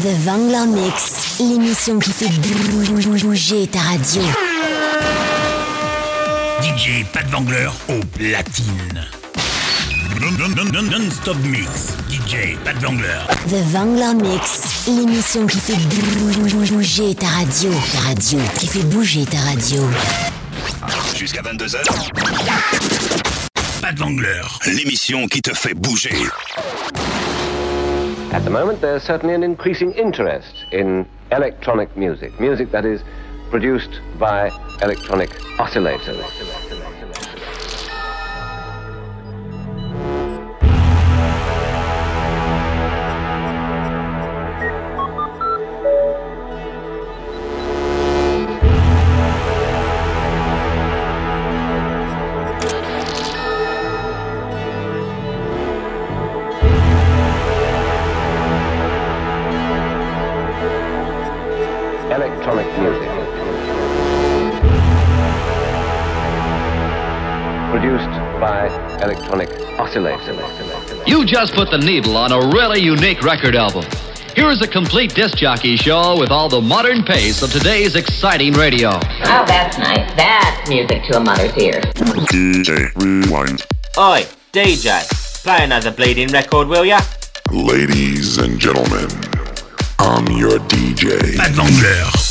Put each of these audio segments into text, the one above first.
The Vangler Mix, l'émission qui fait bouger ta radio. DJ Pat Vangler au platine. Non-stop mix, DJ Pat Vangler. The Vangler Mix, l'émission qui fait bouger ta radio. Ta radio, qui fait bouger ta radio. Jusqu'à 22h. Pat Vangler, l'émission qui te fait bouger. At the moment, there's certainly an increasing interest in electronic music, music that is produced by electronic oscillators. Just put the needle on a really unique record album. Here is a complete disc jockey show with all the modern pace of today's exciting radio. Oh, that's nice. That's music to a mother's ears. DJ Rewind. Oi, DJ, play another bleeding record, will ya? Ladies and gentlemen, I'm your DJ. Pat Wangler.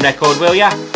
Record, will ya?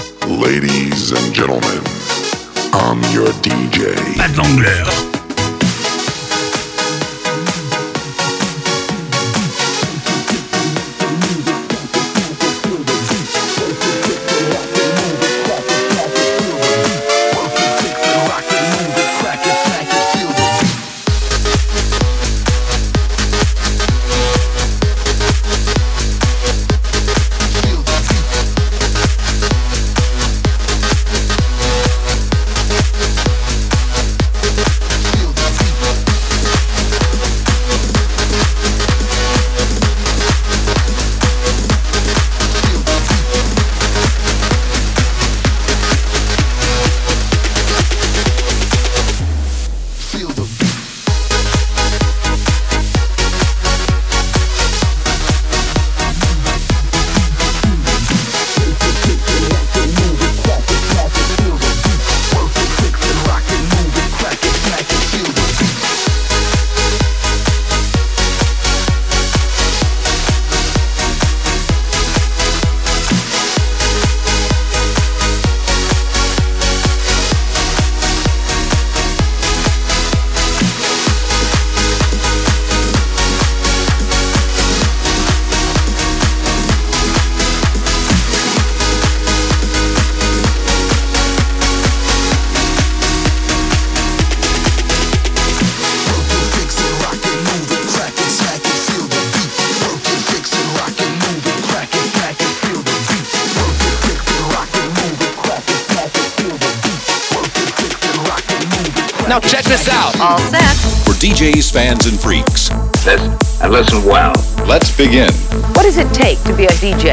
Fans, and freaks. Listen, and listen well. Let's begin. What does it take to be a DJ?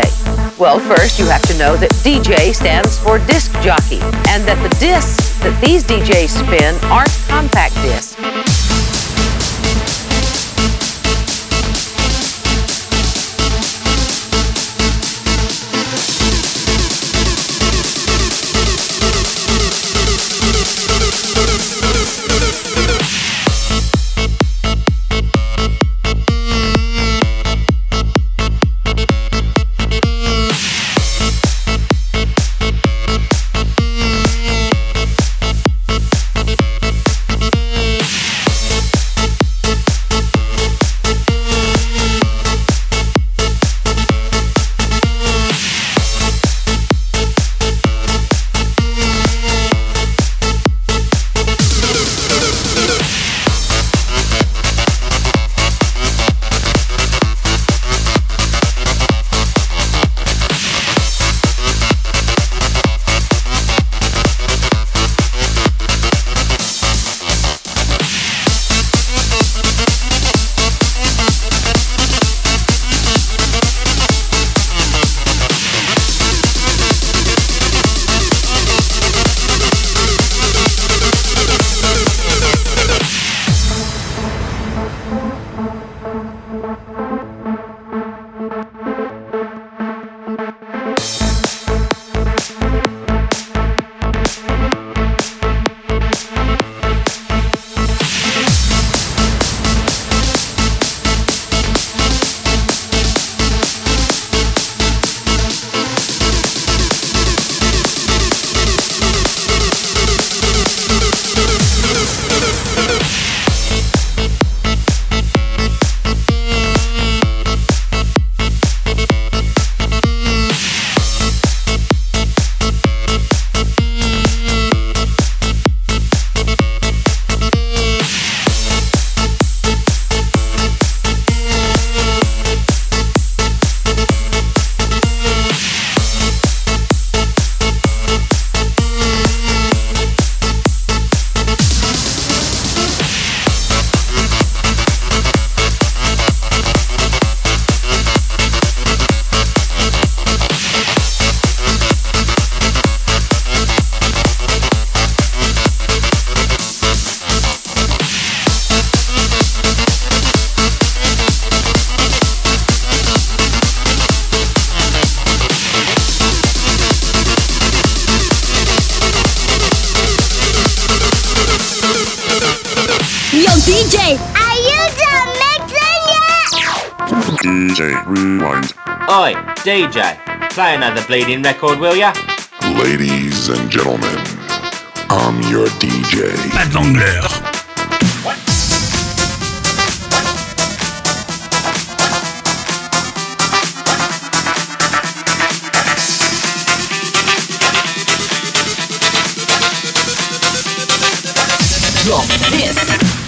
Well, first you have to know that DJ stands for disc jockey, and that the discs that these DJs spin aren't compact discs. Rewind. Oi, DJ, play another bleeding record, will ya? Ladies and gentlemen, I'm your DJ. Pat Wangler. Drop this.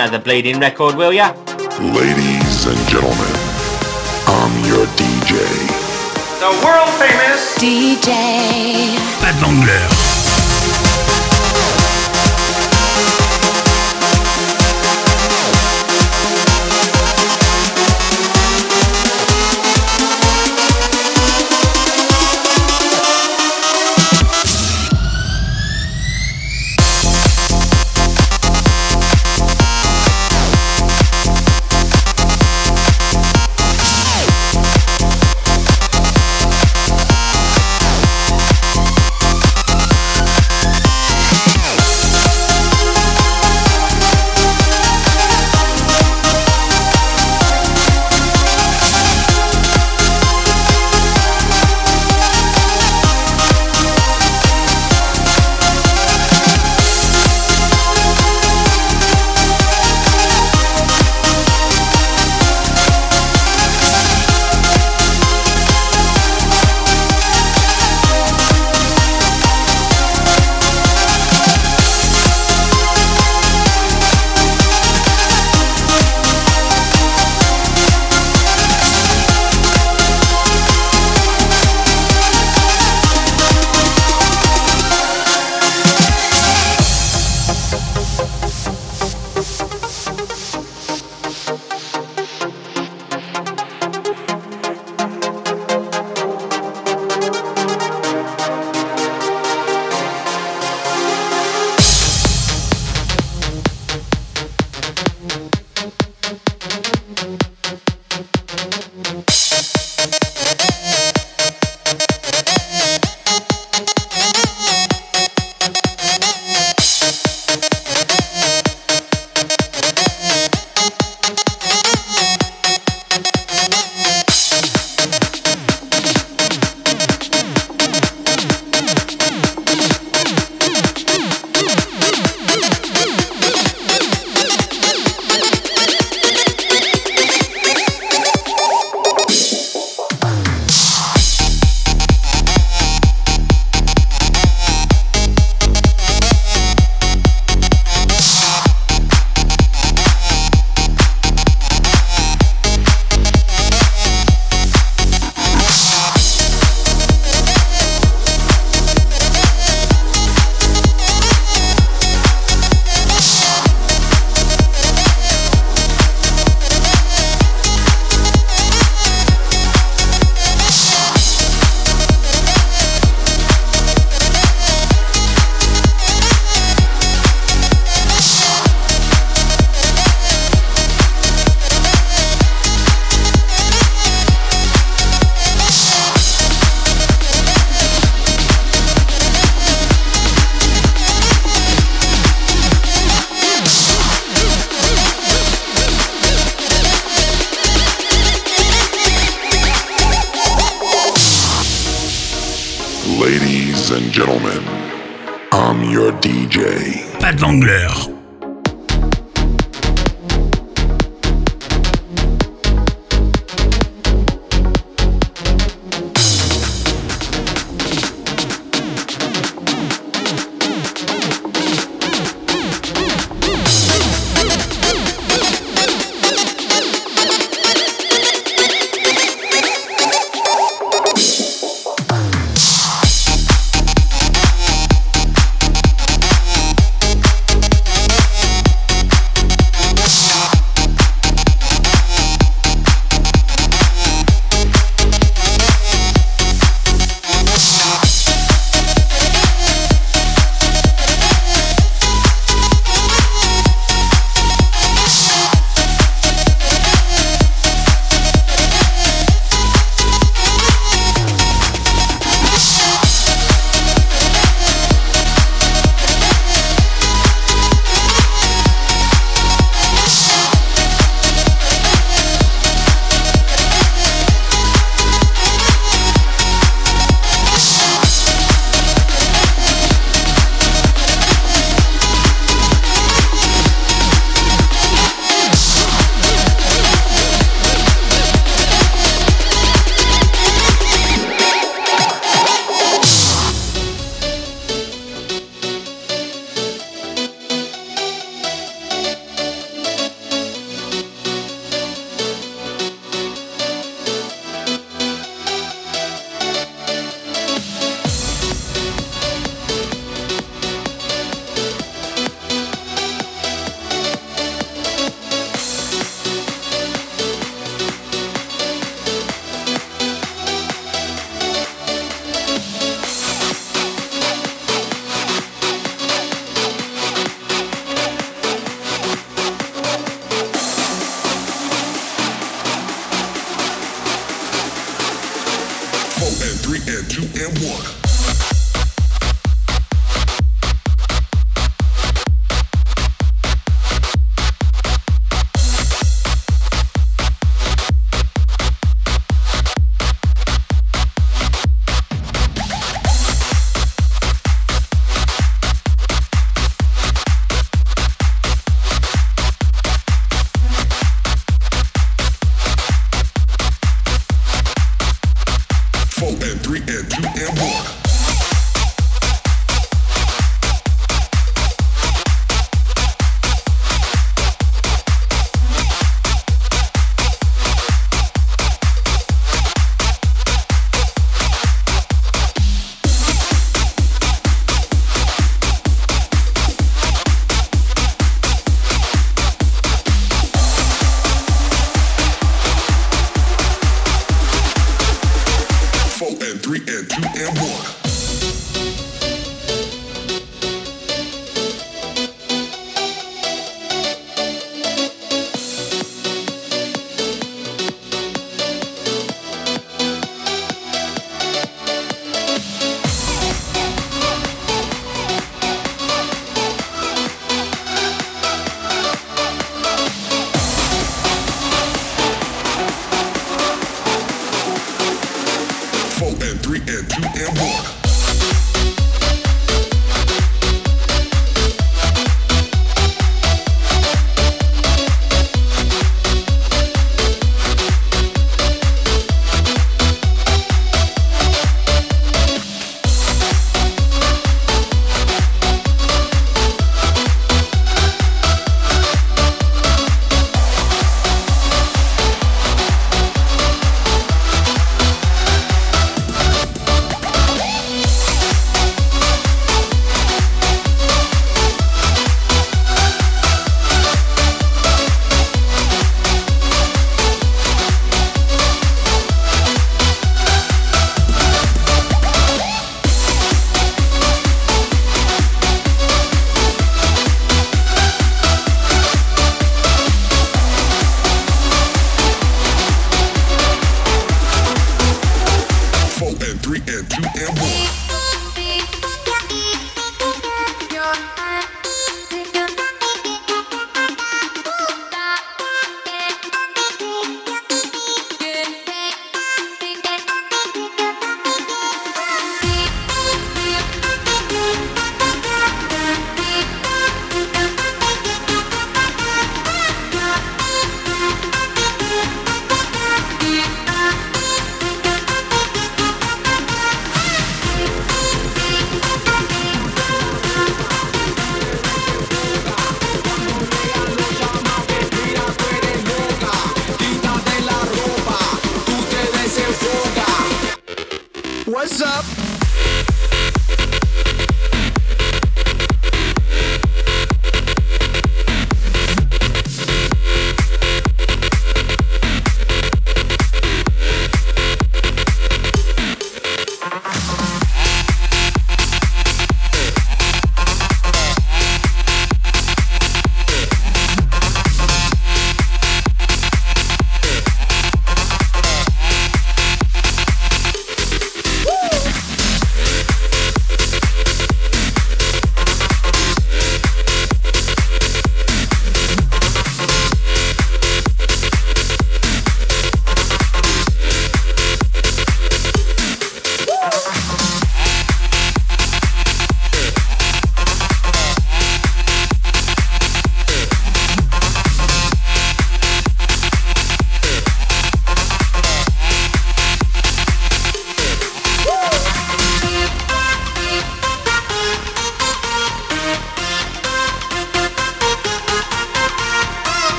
Another bleeding record, will ya? Ladies and gentlemen, I'm your DJ. The world famous DJ Pat Wangler.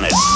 honest.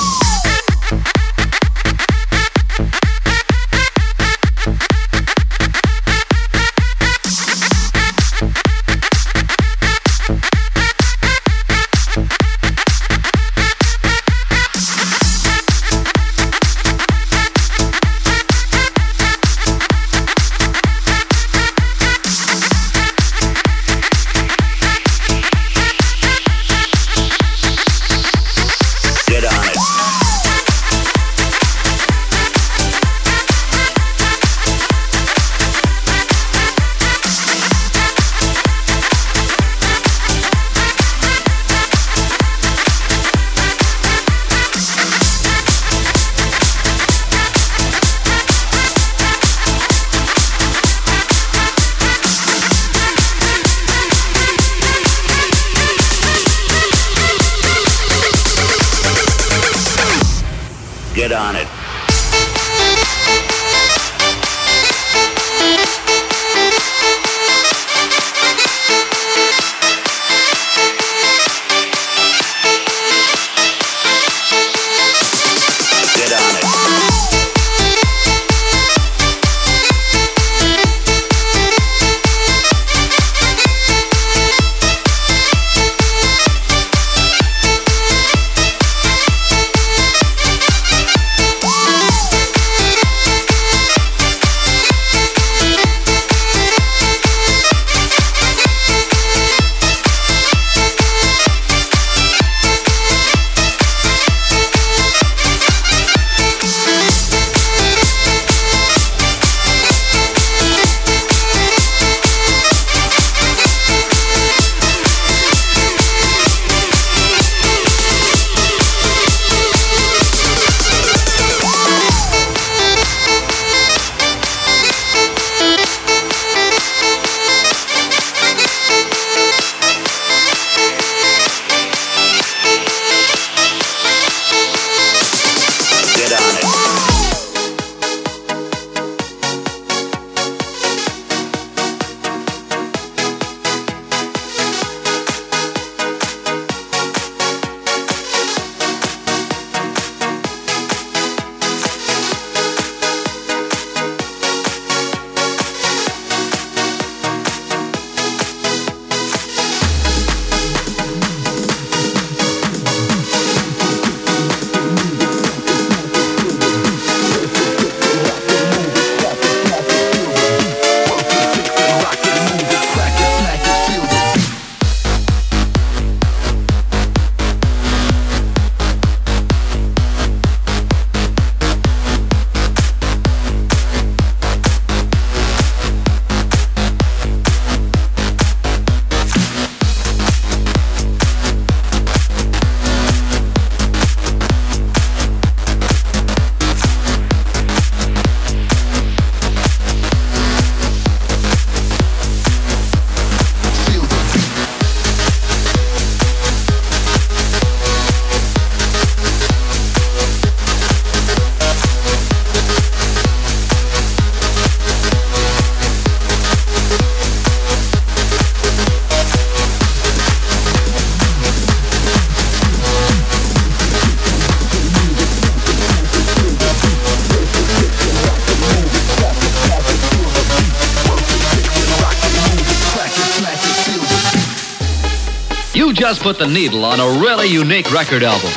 Just put the needle on a really unique record album.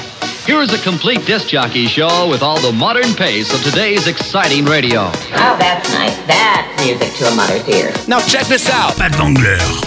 Here is a complete disc jockey show with all the modern pace of today's exciting radio. Oh, that's nice. That's music to a mother's ears. Now check this out. Pat Wangler.